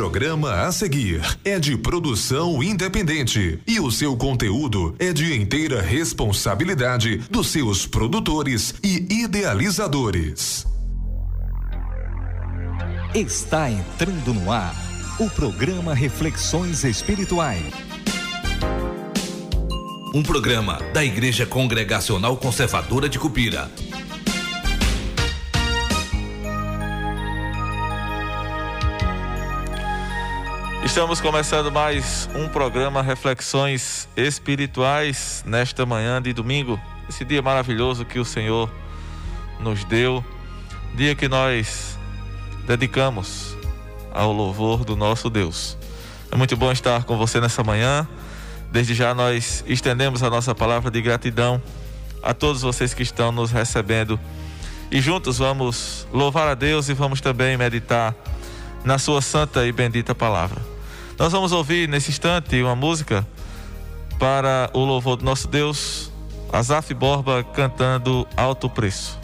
programa a seguir é de produção independente e o seu conteúdo é de inteira responsabilidade dos seus produtores e idealizadores. Está entrando no ar o programa Reflexões Espirituais. Um programa da Igreja Congregacional Conservadora de Cupira Estamos começando mais um programa Reflexões Espirituais nesta manhã de domingo, esse dia maravilhoso que o Senhor nos deu, dia que nós dedicamos ao louvor do nosso Deus. É muito bom estar com você nessa manhã. Desde já nós estendemos a nossa palavra de gratidão a todos vocês que estão nos recebendo e juntos vamos louvar a Deus e vamos também meditar na sua santa e bendita palavra. Nós vamos ouvir nesse instante uma música para o louvor do nosso Deus, Azaf Borba cantando Alto Preço.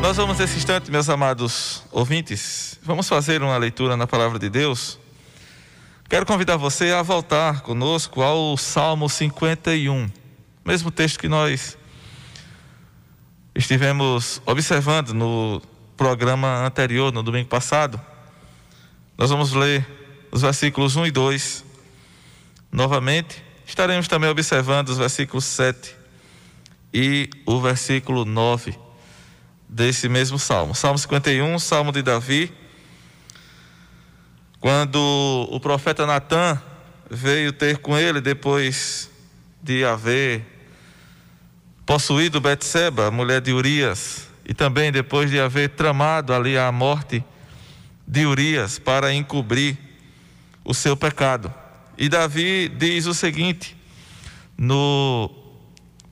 Nós vamos nesse instante, meus amados ouvintes, vamos fazer uma leitura na palavra de Deus Quero convidar você a voltar conosco ao Salmo 51, mesmo texto que nós estivemos observando no programa anterior, no domingo passado. Nós vamos ler os versículos 1 e 2 novamente. Estaremos também observando os versículos 7 e o versículo 9 desse mesmo salmo. Salmo 51, salmo de Davi quando o profeta Natan veio ter com ele depois de haver possuído Betseba, mulher de Urias, e também depois de haver tramado ali a morte de Urias para encobrir o seu pecado. E Davi diz o seguinte, no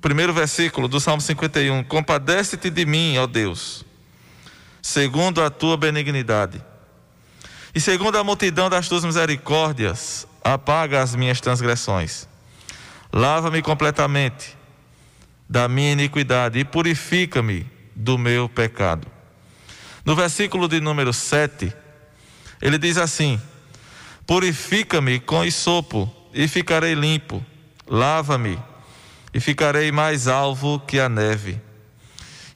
primeiro versículo do Salmo 51: Compadece-te de mim, ó Deus, segundo a tua benignidade e segundo a multidão das tuas misericórdias, apaga as minhas transgressões. Lava-me completamente da minha iniquidade e purifica-me do meu pecado. No versículo de número 7, ele diz assim: Purifica-me com isopo e ficarei limpo. Lava-me e ficarei mais alvo que a neve.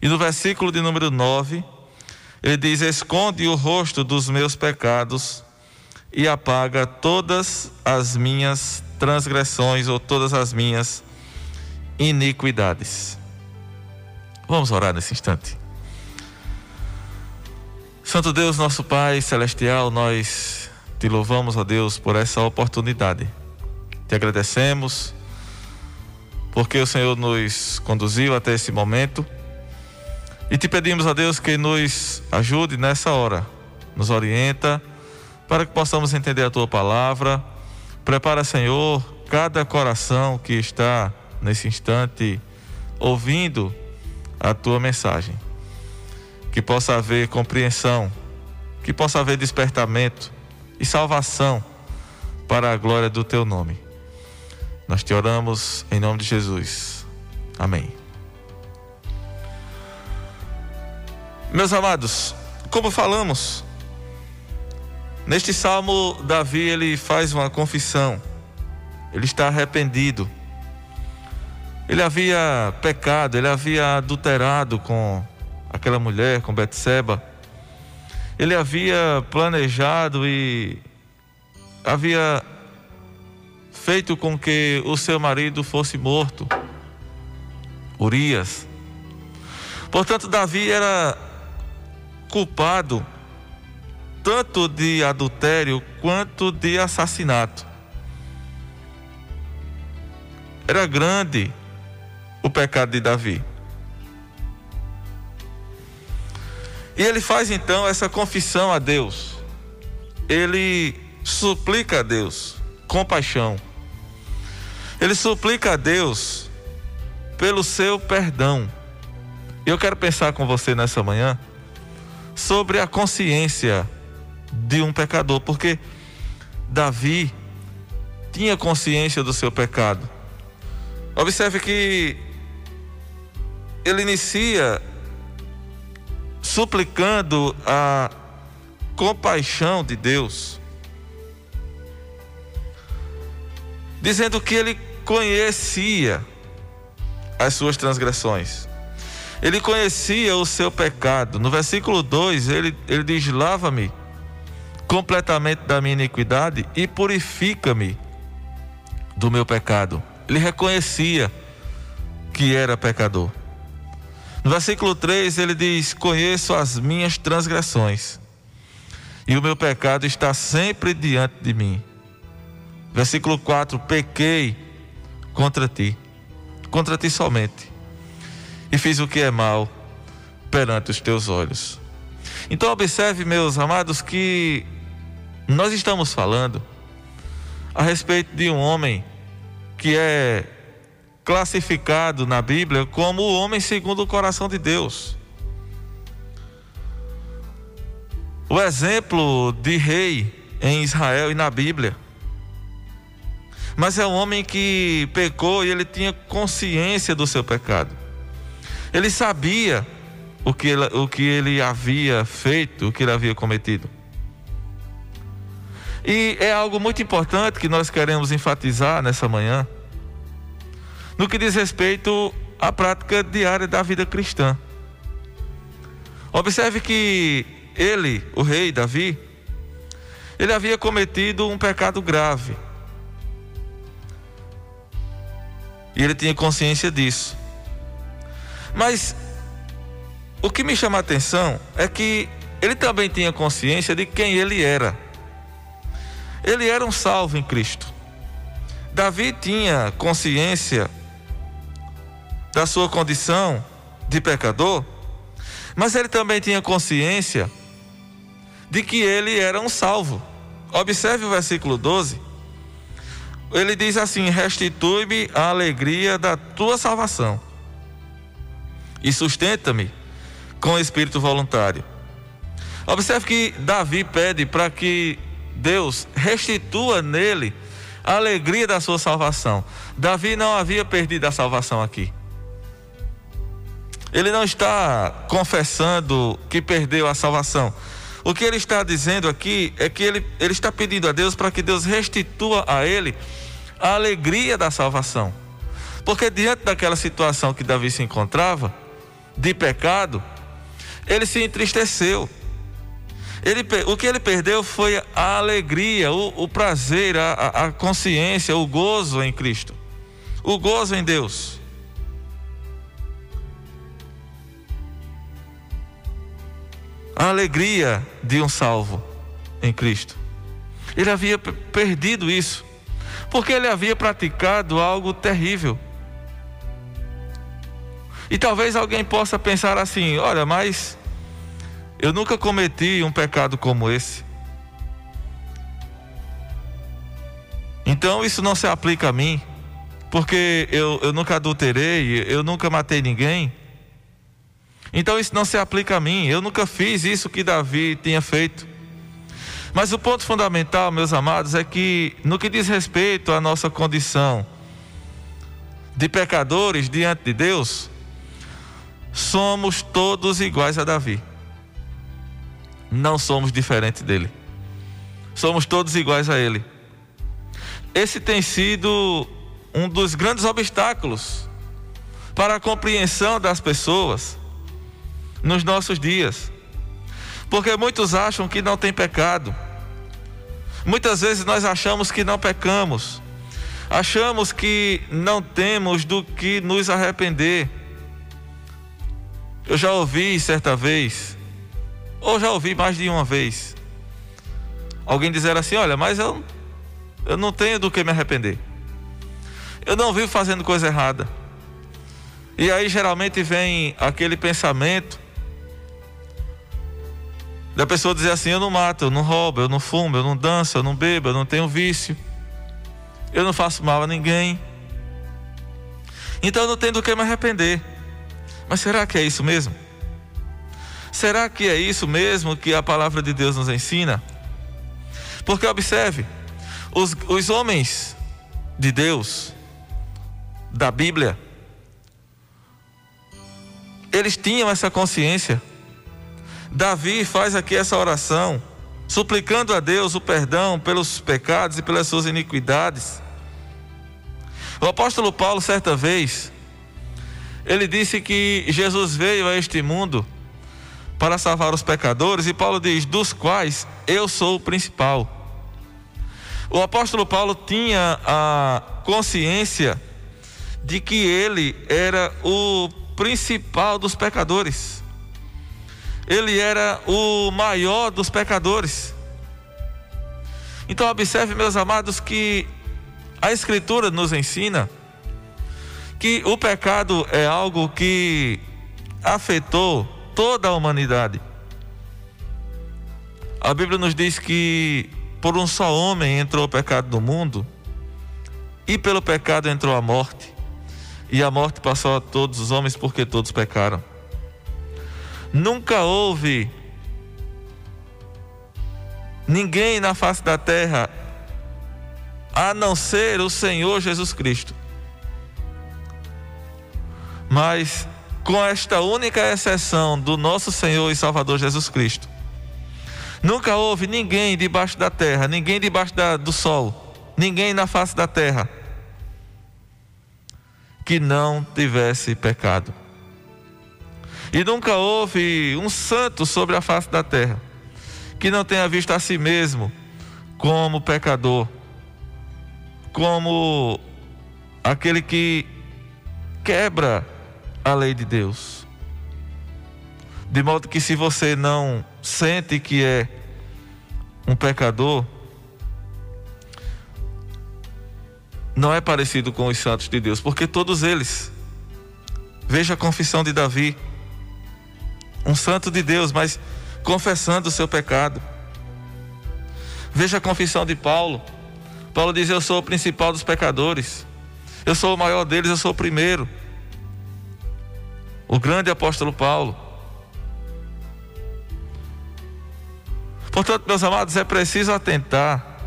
E no versículo de número 9, ele diz: Esconde o rosto dos meus pecados e apaga todas as minhas transgressões ou todas as minhas iniquidades. Vamos orar nesse instante. Santo Deus, nosso Pai celestial, nós te louvamos, ó Deus, por essa oportunidade. Te agradecemos porque o Senhor nos conduziu até esse momento e te pedimos a Deus que nos ajude nessa hora, nos orienta, para que possamos entender a tua palavra. Prepara, Senhor, cada coração que está nesse instante ouvindo a tua mensagem. Que possa haver compreensão, que possa haver despertamento e salvação para a glória do teu nome. Nós te oramos em nome de Jesus. Amém. Meus amados, como falamos, neste salmo, Davi ele faz uma confissão, ele está arrependido. Ele havia pecado, ele havia adulterado com aquela mulher, com Betseba. Ele havia planejado e havia feito com que o seu marido fosse morto, Urias. Portanto, Davi era culpado tanto de adultério quanto de assassinato. Era grande o pecado de Davi. E ele faz então essa confissão a Deus. Ele suplica a Deus compaixão. Ele suplica a Deus pelo seu perdão. Eu quero pensar com você nessa manhã sobre a consciência de um pecador, porque Davi tinha consciência do seu pecado. Observe que ele inicia suplicando a compaixão de Deus, dizendo que ele conhecia as suas transgressões. Ele conhecia o seu pecado. No versículo 2, ele, ele diz: Lava-me completamente da minha iniquidade e purifica-me do meu pecado. Ele reconhecia que era pecador. No versículo 3 ele diz: Conheço as minhas transgressões, e o meu pecado está sempre diante de mim. Versículo 4: Pequei contra ti, contra ti somente e fiz o que é mal perante os teus olhos. Então, observe, meus amados, que nós estamos falando a respeito de um homem que é classificado na Bíblia como o homem segundo o coração de Deus. O exemplo de rei em Israel e na Bíblia. Mas é um homem que pecou e ele tinha consciência do seu pecado. Ele sabia o que ele, o que ele havia feito, o que ele havia cometido. E é algo muito importante que nós queremos enfatizar nessa manhã, no que diz respeito à prática diária da vida cristã. Observe que ele, o rei Davi, ele havia cometido um pecado grave. E ele tinha consciência disso. Mas o que me chama a atenção é que ele também tinha consciência de quem ele era. Ele era um salvo em Cristo. Davi tinha consciência da sua condição de pecador, mas ele também tinha consciência de que ele era um salvo. Observe o versículo 12. Ele diz assim: Restitui-me a alegria da tua salvação e sustenta-me com o espírito voluntário. Observe que Davi pede para que Deus restitua nele a alegria da sua salvação. Davi não havia perdido a salvação aqui. Ele não está confessando que perdeu a salvação. O que ele está dizendo aqui é que ele, ele está pedindo a Deus para que Deus restitua a ele a alegria da salvação. Porque diante daquela situação que Davi se encontrava, de pecado, ele se entristeceu. Ele, o que ele perdeu foi a alegria, o, o prazer, a, a consciência, o gozo em Cristo, o gozo em Deus. A alegria de um salvo em Cristo. Ele havia perdido isso, porque ele havia praticado algo terrível. E talvez alguém possa pensar assim: olha, mas eu nunca cometi um pecado como esse. Então isso não se aplica a mim, porque eu, eu nunca adulterei, eu nunca matei ninguém. Então isso não se aplica a mim, eu nunca fiz isso que Davi tinha feito. Mas o ponto fundamental, meus amados, é que no que diz respeito à nossa condição de pecadores diante de Deus, somos todos iguais a Davi. Não somos diferentes dele. Somos todos iguais a ele. Esse tem sido um dos grandes obstáculos para a compreensão das pessoas nos nossos dias. Porque muitos acham que não tem pecado. Muitas vezes nós achamos que não pecamos. Achamos que não temos do que nos arrepender. Eu já ouvi certa vez, ou já ouvi mais de uma vez, alguém dizer assim: Olha, mas eu, eu não tenho do que me arrepender. Eu não vivo fazendo coisa errada. E aí geralmente vem aquele pensamento da pessoa dizer assim: Eu não mato, eu não roubo, eu não fumo, eu não danço, eu não bebo, eu não tenho vício, eu não faço mal a ninguém. Então eu não tenho do que me arrepender. Mas será que é isso mesmo? Será que é isso mesmo que a palavra de Deus nos ensina? Porque observe, os, os homens de Deus, da Bíblia, eles tinham essa consciência. Davi faz aqui essa oração, suplicando a Deus o perdão pelos pecados e pelas suas iniquidades. O apóstolo Paulo, certa vez, ele disse que Jesus veio a este mundo para salvar os pecadores, e Paulo diz: dos quais eu sou o principal. O apóstolo Paulo tinha a consciência de que ele era o principal dos pecadores, ele era o maior dos pecadores. Então, observe, meus amados, que a Escritura nos ensina que o pecado é algo que afetou toda a humanidade. A Bíblia nos diz que por um só homem entrou o pecado no mundo, e pelo pecado entrou a morte, e a morte passou a todos os homens porque todos pecaram. Nunca houve ninguém na face da terra a não ser o Senhor Jesus Cristo mas com esta única exceção do nosso Senhor e Salvador Jesus Cristo. Nunca houve ninguém debaixo da terra, ninguém debaixo da, do sol, ninguém na face da terra que não tivesse pecado. E nunca houve um santo sobre a face da terra que não tenha visto a si mesmo como pecador, como aquele que quebra a lei de Deus. De modo que se você não sente que é um pecador, não é parecido com os santos de Deus, porque todos eles, veja a confissão de Davi, um santo de Deus, mas confessando o seu pecado. Veja a confissão de Paulo. Paulo diz: Eu sou o principal dos pecadores, eu sou o maior deles, eu sou o primeiro. O grande apóstolo Paulo. Portanto, meus amados, é preciso atentar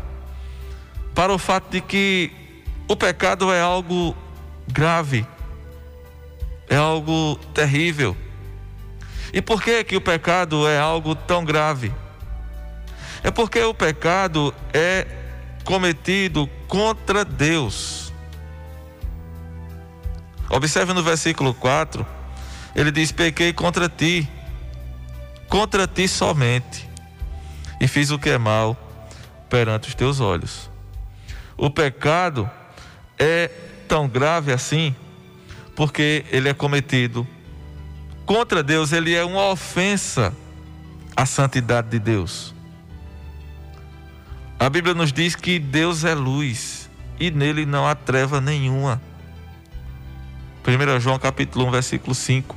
para o fato de que o pecado é algo grave, é algo terrível. E por que que o pecado é algo tão grave? É porque o pecado é cometido contra Deus. Observe no versículo 4, ele diz: Pequei contra ti, contra ti somente, e fiz o que é mal perante os teus olhos. O pecado é tão grave assim, porque ele é cometido contra Deus, ele é uma ofensa à santidade de Deus. A Bíblia nos diz que Deus é luz e nele não há treva nenhuma. 1 João capítulo 1, versículo 5.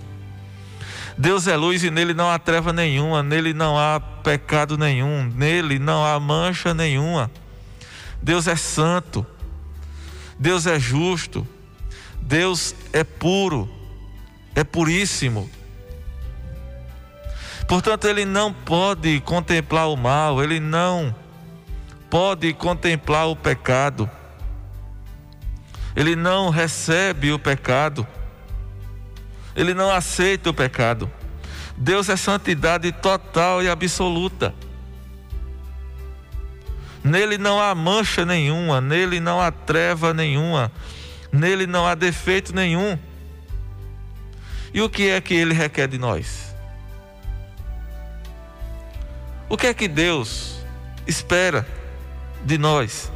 Deus é luz e nele não há treva nenhuma, nele não há pecado nenhum, nele não há mancha nenhuma. Deus é santo. Deus é justo, Deus é puro, é puríssimo. Portanto, ele não pode contemplar o mal, ele não pode contemplar o pecado. Ele não recebe o pecado. Ele não aceita o pecado. Deus é santidade total e absoluta. Nele não há mancha nenhuma, nele não há treva nenhuma, nele não há defeito nenhum. E o que é que ele requer de nós? O que é que Deus espera de nós?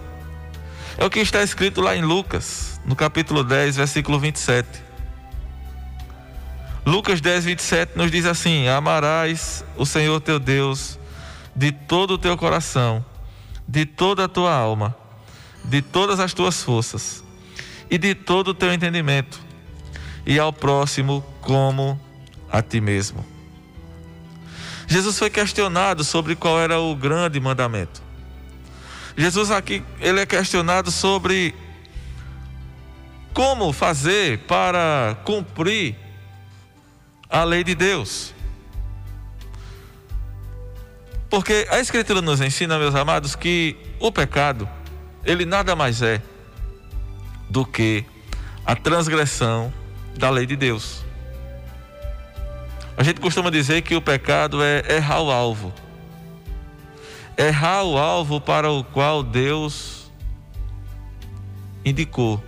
É o que está escrito lá em Lucas, no capítulo 10, versículo 27. Lucas 10, 27 nos diz assim: Amarás o Senhor teu Deus de todo o teu coração de toda a tua alma, de todas as tuas forças e de todo o teu entendimento, e ao próximo como a ti mesmo. Jesus foi questionado sobre qual era o grande mandamento. Jesus aqui ele é questionado sobre como fazer para cumprir a lei de Deus. Porque a Escritura nos ensina, meus amados, que o pecado, ele nada mais é do que a transgressão da lei de Deus. A gente costuma dizer que o pecado é errar o alvo. Errar o alvo para o qual Deus indicou.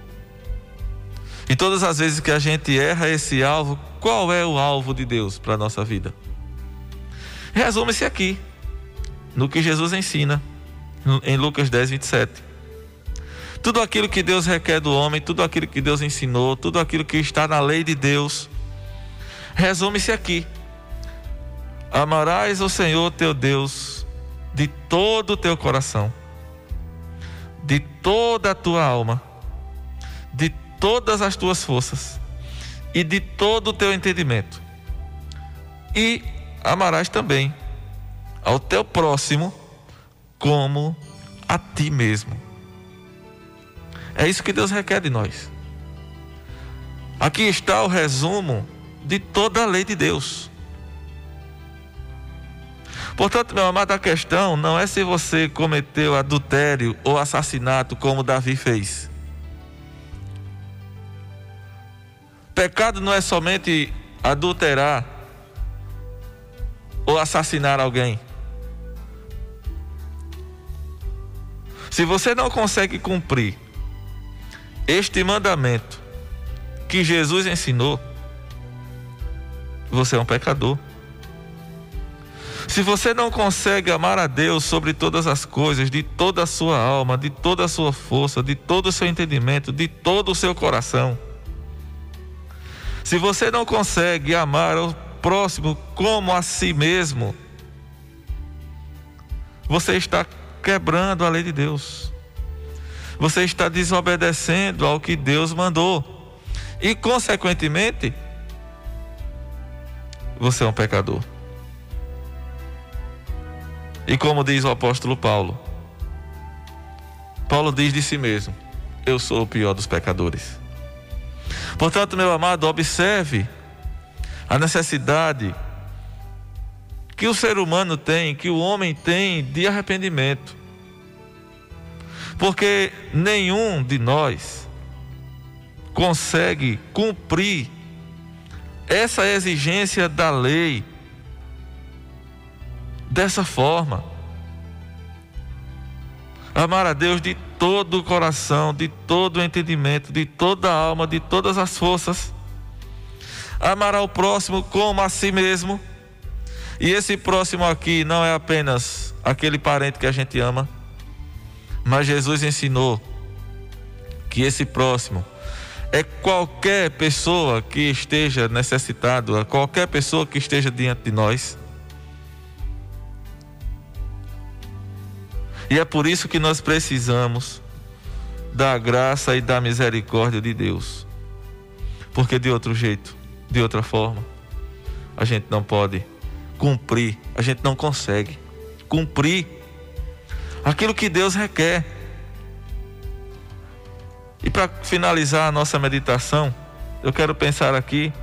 E todas as vezes que a gente erra esse alvo, qual é o alvo de Deus para a nossa vida? Resume-se aqui no que Jesus ensina em Lucas 10, 27. Tudo aquilo que Deus requer do homem, tudo aquilo que Deus ensinou, tudo aquilo que está na lei de Deus, resume-se aqui: Amarás o Senhor teu Deus de todo o teu coração, de toda a tua alma, de todas as tuas forças e de todo o teu entendimento. E amarás também ao teu próximo como a ti mesmo. É isso que Deus requer de nós. Aqui está o resumo de toda a lei de Deus. Portanto, meu amado, a questão não é se você cometeu adultério ou assassinato como Davi fez. Pecado não é somente adulterar ou assassinar alguém. Se você não consegue cumprir este mandamento que Jesus ensinou, você é um pecador. Se você não consegue amar a Deus sobre todas as coisas, de toda a sua alma, de toda a sua força, de todo o seu entendimento, de todo o seu coração, se você não consegue amar o próximo como a si mesmo, você está quebrando a lei de Deus. Você está desobedecendo ao que Deus mandou. E, consequentemente, você é um pecador. E como diz o apóstolo Paulo, Paulo diz de si mesmo: Eu sou o pior dos pecadores. Portanto, meu amado, observe a necessidade que o ser humano tem, que o homem tem de arrependimento. Porque nenhum de nós consegue cumprir essa exigência da lei dessa forma. Amar a Deus de todo o coração, de todo o entendimento, de toda a alma, de todas as forças. Amar ao próximo como a si mesmo. E esse próximo aqui não é apenas aquele parente que a gente ama, mas Jesus ensinou que esse próximo é qualquer pessoa que esteja necessitado, qualquer pessoa que esteja diante de nós. E é por isso que nós precisamos da graça e da misericórdia de Deus. Porque de outro jeito, de outra forma, a gente não pode cumprir, a gente não consegue cumprir aquilo que Deus requer. E para finalizar a nossa meditação, eu quero pensar aqui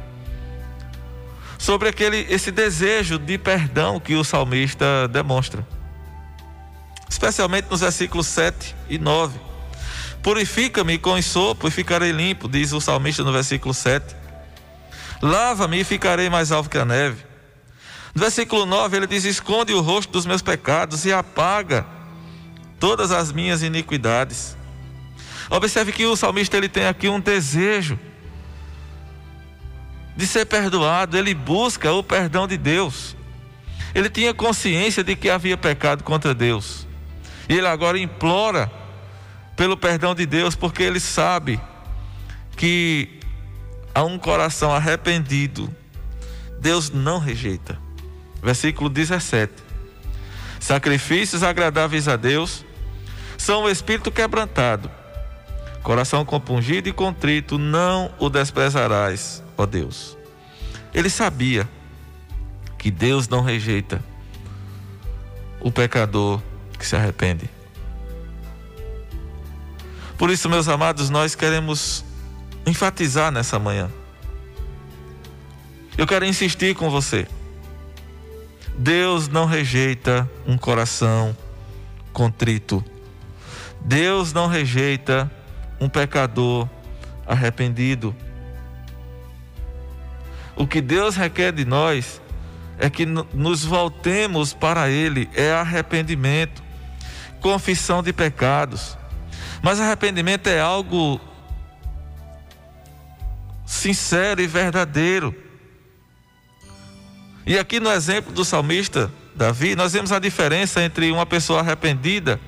sobre aquele esse desejo de perdão que o salmista demonstra especialmente nos versículos 7 e 9. Purifica-me com sopo e ficarei limpo, diz o salmista no versículo 7. Lava-me e ficarei mais alvo que a neve. No versículo 9 ele diz: Esconde o rosto dos meus pecados e apaga todas as minhas iniquidades. Observe que o salmista ele tem aqui um desejo de ser perdoado, ele busca o perdão de Deus. Ele tinha consciência de que havia pecado contra Deus. E ele agora implora pelo perdão de Deus, porque ele sabe que a um coração arrependido, Deus não rejeita. Versículo 17: Sacrifícios agradáveis a Deus são o espírito quebrantado, coração compungido e contrito, não o desprezarás, ó Deus. Ele sabia que Deus não rejeita o pecador que se arrepende. Por isso, meus amados, nós queremos enfatizar nessa manhã. Eu quero insistir com você. Deus não rejeita um coração contrito. Deus não rejeita um pecador arrependido. O que Deus requer de nós é que nos voltemos para Ele, é arrependimento confissão de pecados. Mas arrependimento é algo sincero e verdadeiro. E aqui no exemplo do salmista Davi, nós vemos a diferença entre uma pessoa arrependida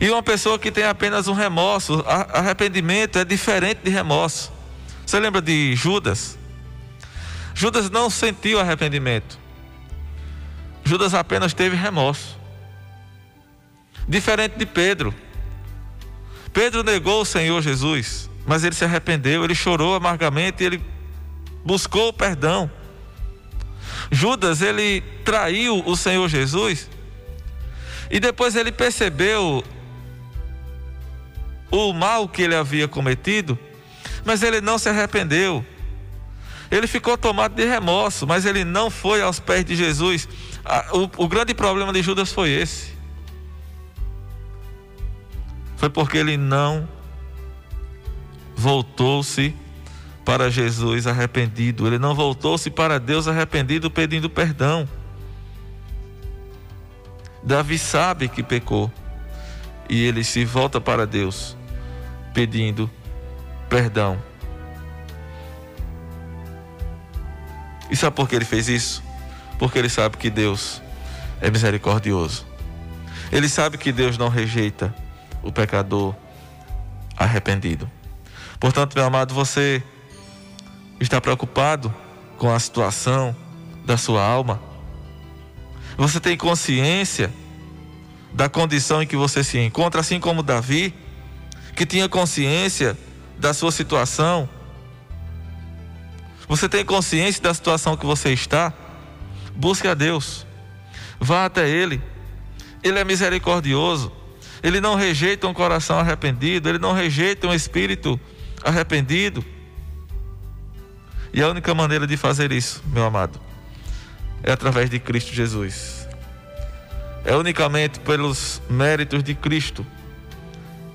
e uma pessoa que tem apenas um remorso. Arrependimento é diferente de remorso. Você lembra de Judas? Judas não sentiu arrependimento. Judas apenas teve remorso. Diferente de Pedro. Pedro negou o Senhor Jesus, mas ele se arrependeu, ele chorou amargamente, ele buscou o perdão. Judas, ele traiu o Senhor Jesus e depois ele percebeu o mal que ele havia cometido, mas ele não se arrependeu. Ele ficou tomado de remorso, mas ele não foi aos pés de Jesus. O, o grande problema de Judas foi esse foi porque ele não voltou-se para Jesus arrependido, ele não voltou-se para Deus arrependido pedindo perdão. Davi sabe que pecou. E ele se volta para Deus pedindo perdão. E sabe por que ele fez isso? Porque ele sabe que Deus é misericordioso. Ele sabe que Deus não rejeita o pecador arrependido. Portanto, meu amado, você está preocupado com a situação da sua alma? Você tem consciência da condição em que você se encontra, assim como Davi, que tinha consciência da sua situação? Você tem consciência da situação que você está? Busque a Deus. Vá até Ele. Ele é misericordioso. Ele não rejeita um coração arrependido. Ele não rejeita um espírito arrependido. E a única maneira de fazer isso, meu amado, é através de Cristo Jesus. É unicamente pelos méritos de Cristo.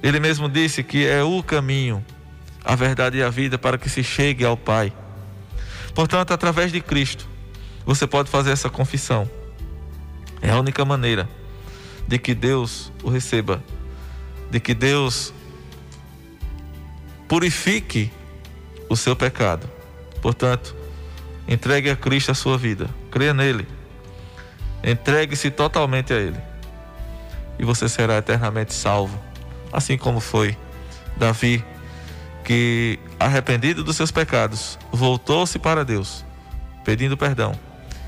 Ele mesmo disse que é o caminho, a verdade e a vida para que se chegue ao Pai. Portanto, através de Cristo, você pode fazer essa confissão. É a única maneira de que Deus o receba, de que Deus purifique o seu pecado. Portanto, entregue a Cristo a sua vida, creia nele, entregue-se totalmente a Ele, e você será eternamente salvo, assim como foi Davi, que arrependido dos seus pecados, voltou-se para Deus, pedindo perdão,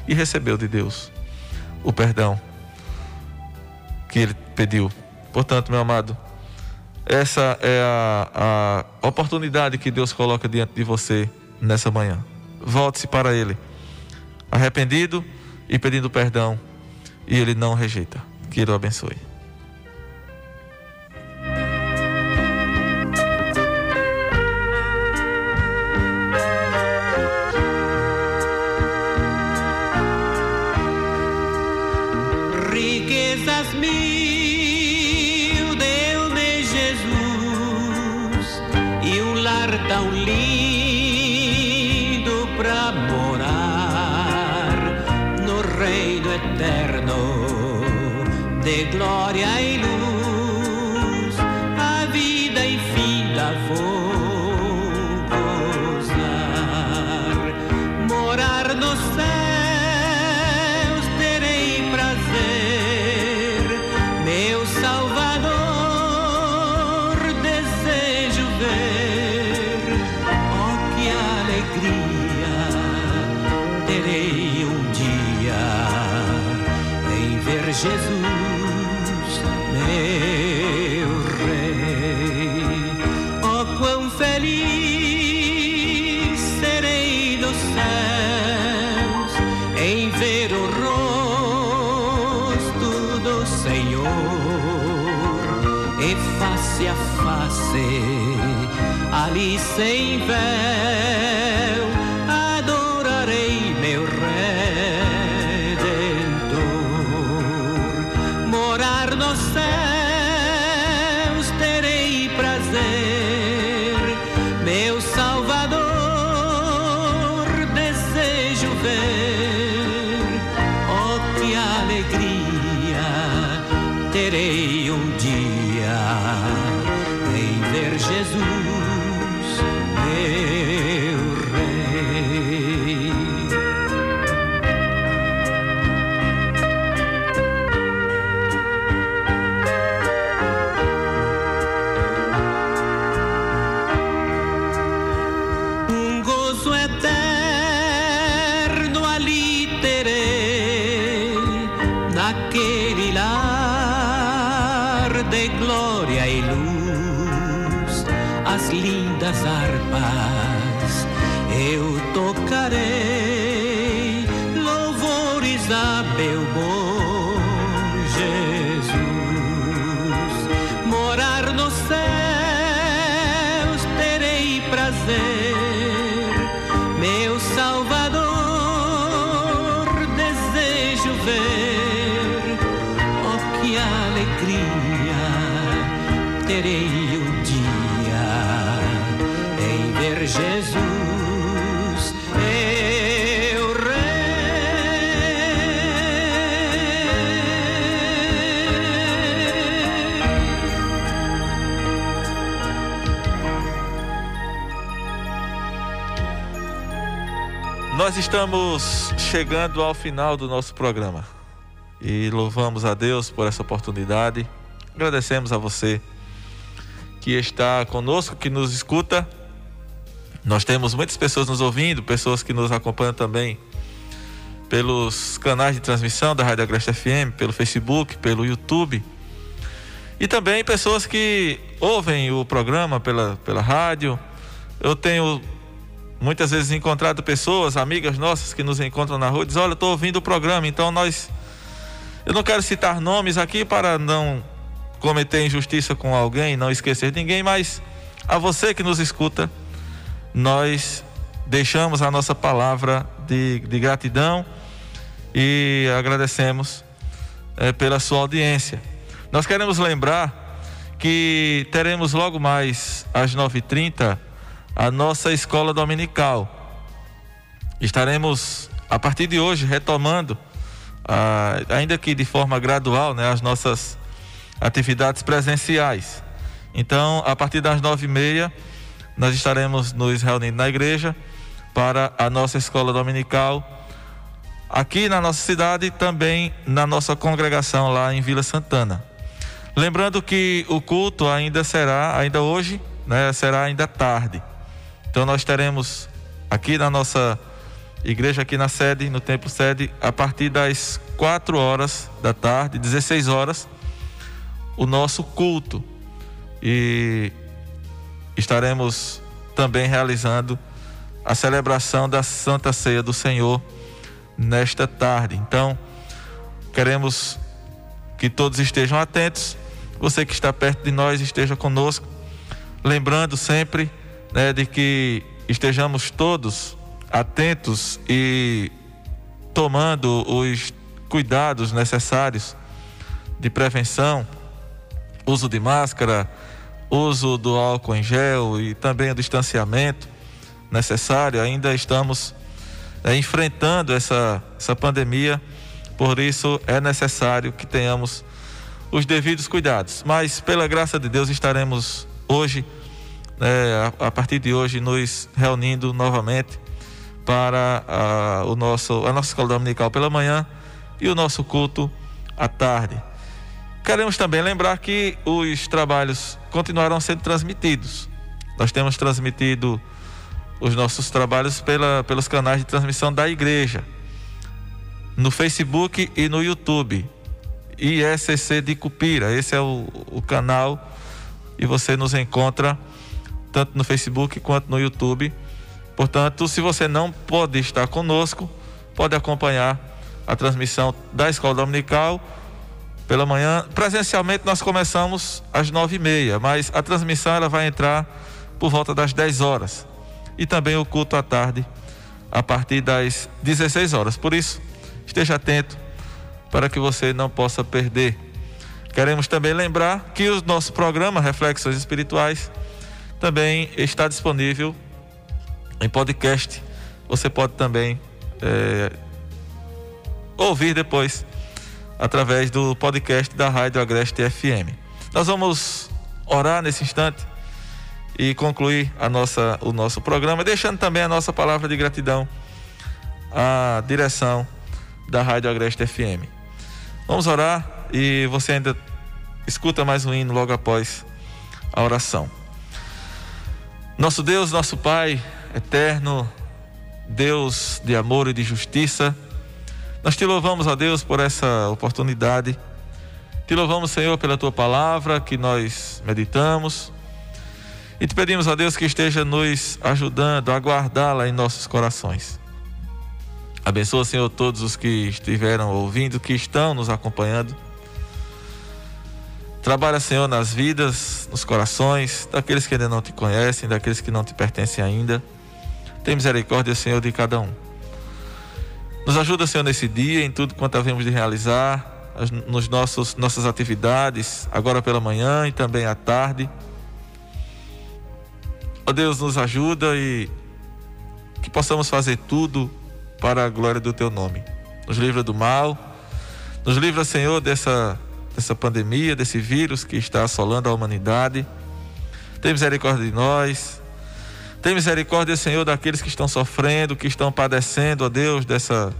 e recebeu de Deus o perdão que ele pediu. Portanto, meu amado, essa é a, a oportunidade que Deus coloca diante de você nessa manhã. Volte-se para Ele, arrependido e pedindo perdão, e Ele não rejeita. Que Ele o abençoe. reino eterno de gloria y luz. Terei um dia em ver Jesus Nós estamos chegando ao final do nosso programa e louvamos a Deus por essa oportunidade. Agradecemos a você que está conosco, que nos escuta. Nós temos muitas pessoas nos ouvindo, pessoas que nos acompanham também pelos canais de transmissão da Rádio Agreste FM, pelo Facebook, pelo YouTube. E também pessoas que ouvem o programa pela, pela rádio. Eu tenho muitas vezes encontrado pessoas, amigas nossas que nos encontram na rua, dizem: Olha, estou ouvindo o programa, então nós. Eu não quero citar nomes aqui para não cometer injustiça com alguém, não esquecer ninguém, mas a você que nos escuta, nós deixamos a nossa palavra de, de gratidão e agradecemos é, pela sua audiência. Nós queremos lembrar que teremos logo mais às 9h30 a nossa escola dominical. Estaremos a partir de hoje retomando, ah, ainda que de forma gradual, né, as nossas atividades presenciais. Então, a partir das nove e meia, nós estaremos nos reunindo na igreja para a nossa escola dominical aqui na nossa cidade e também na nossa congregação lá em Vila Santana. Lembrando que o culto ainda será, ainda hoje, né, será ainda tarde. Então nós teremos aqui na nossa igreja, aqui na sede, no templo sede, a partir das 4 horas da tarde, 16 horas, o nosso culto. E estaremos também realizando a celebração da Santa Ceia do Senhor nesta tarde. Então, queremos que todos estejam atentos. Você que está perto de nós esteja conosco, lembrando sempre né, de que estejamos todos atentos e tomando os cuidados necessários de prevenção, uso de máscara, uso do álcool em gel e também o distanciamento necessário. Ainda estamos é, enfrentando essa, essa pandemia, por isso é necessário que tenhamos os devidos cuidados. Mas, pela graça de Deus, estaremos hoje, é, a, a, partir de hoje, nos reunindo novamente para a, o nosso, a nossa escola dominical pela manhã e o nosso culto à tarde. Queremos também lembrar que os trabalhos continuarão sendo transmitidos. Nós temos transmitido os nossos trabalhos pela, pelos canais de transmissão da igreja, no Facebook e no YouTube. ISCC de Cupira, esse é o, o canal e você nos encontra tanto no Facebook quanto no YouTube. Portanto, se você não pode estar conosco, pode acompanhar a transmissão da Escola Dominical pela manhã. Presencialmente nós começamos às nove e meia, mas a transmissão ela vai entrar por volta das 10 horas e também o culto à tarde a partir das 16 horas. Por isso, esteja atento para que você não possa perder. Queremos também lembrar que o nosso programa Reflexões Espirituais também está disponível em podcast. Você pode também é, ouvir depois através do podcast da Rádio Agreste FM. Nós vamos orar nesse instante e concluir a nossa, o nosso programa, deixando também a nossa palavra de gratidão à direção da Rádio Agreste FM. Vamos orar e você ainda escuta mais um hino logo após a oração. Nosso Deus, nosso Pai eterno, Deus de amor e de justiça, nós te louvamos, a Deus, por essa oportunidade. Te louvamos, Senhor, pela tua palavra que nós meditamos e te pedimos a Deus que esteja nos ajudando a guardá-la em nossos corações. Abençoa, Senhor, todos os que estiveram ouvindo, que estão nos acompanhando. Trabalha, Senhor, nas vidas, nos corações daqueles que ainda não te conhecem, daqueles que não te pertencem ainda. Tem misericórdia, Senhor, de cada um. Nos ajuda, Senhor, nesse dia, em tudo quanto havemos de realizar, nos nossos nossas atividades, agora pela manhã e também à tarde. Ó oh Deus, nos ajuda e que possamos fazer tudo para a glória do Teu nome. Nos livra do mal, nos livra, Senhor, dessa, dessa pandemia, desse vírus que está assolando a humanidade. Tem misericórdia de nós. Tem misericórdia, Senhor, daqueles que estão sofrendo, que estão padecendo, ó Deus, dessa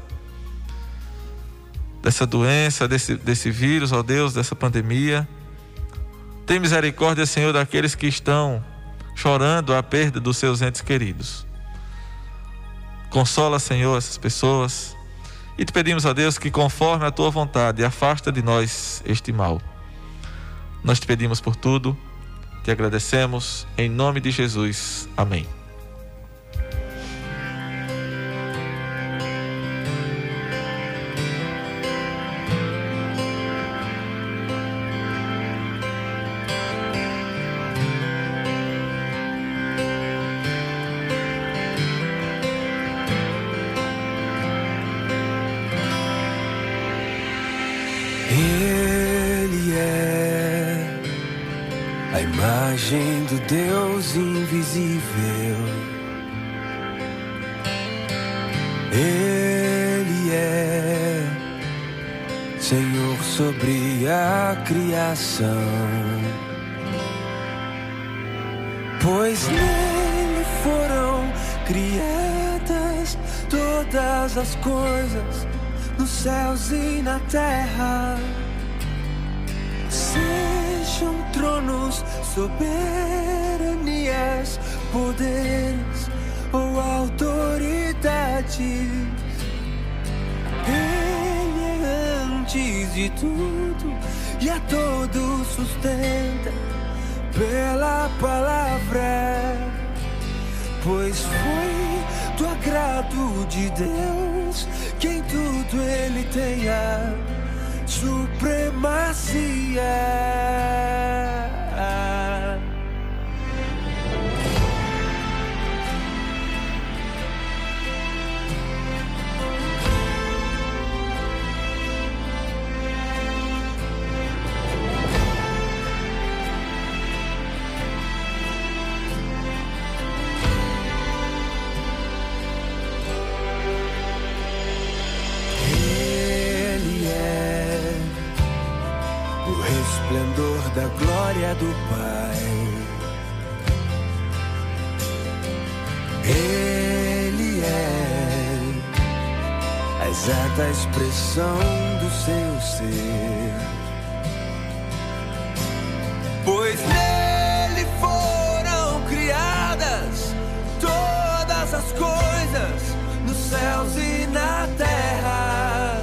dessa doença, desse, desse vírus, ó Deus, dessa pandemia. Tem misericórdia, Senhor, daqueles que estão chorando a perda dos seus entes queridos. Consola, Senhor, essas pessoas. E te pedimos a Deus que, conforme a tua vontade, afasta de nós este mal. Nós te pedimos por tudo te agradecemos em nome de Jesus. Amém. Senhor sobre a criação. Pois nele foram criadas todas as coisas nos céus e na terra. Sejam tronos soberanias, poderes ou autoridades. Antes de tudo e a todos sustenta pela palavra. Pois foi do agrado de Deus que em tudo ele tenha supremacia. Da glória do Pai. Ele é a exata expressão do seu ser. Pois nele foram criadas todas as coisas nos céus e na terra.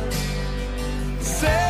Sejam